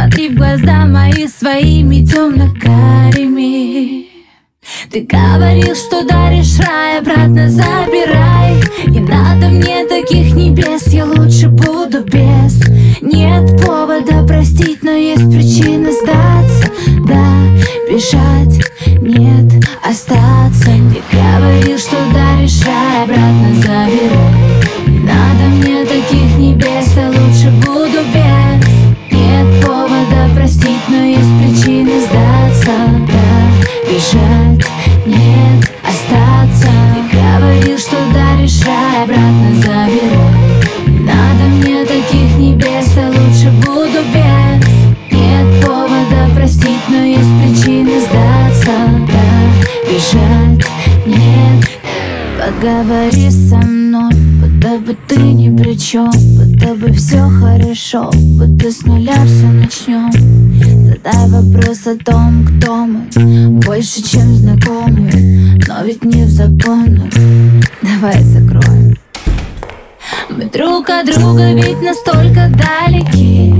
Смотри в глаза мои своими темно-карими Ты говорил, что даришь рай, обратно забирай. Не надо мне таких небес, я лучше буду без. Нет повода простить, но есть причина сдаться. Да, бежать, нет, остаться. Ты говорил, что даришь рай, обратно забирай бежать, нет, Поговори со мной, будто бы ты ни при чем Будто бы все хорошо, будто с нуля все начнем Задай вопрос о том, кто мы Больше, чем знакомые, но ведь не в законах. Давай закроем. Мы друг от друга ведь настолько далеки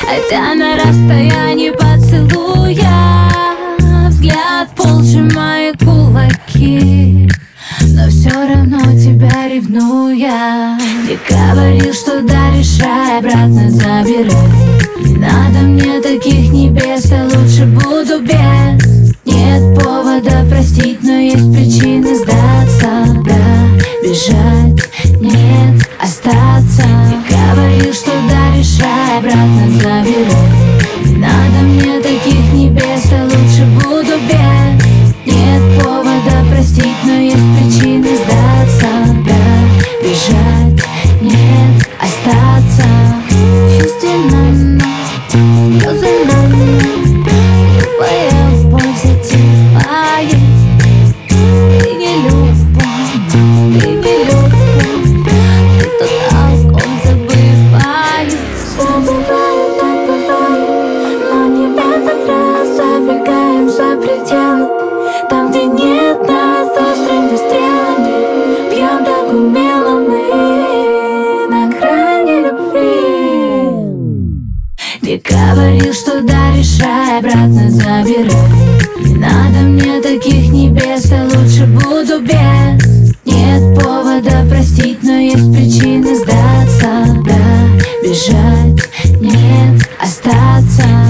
Хотя на расстоянии поцелуя Взгляд пол сжимая кулаки. Но все равно тебя ревнуя Ты говорил, что даришь рай, обратно забирай. Не надо мне таких небес, я лучше буду без. Нет повода простить, но есть причины сдаться. Да, бежать, нет, остаться обратно забирай Не надо мне таких небес, я лучше буду без. Нет повода простить, но есть причины сдаться. Да, бежать, нет, остаться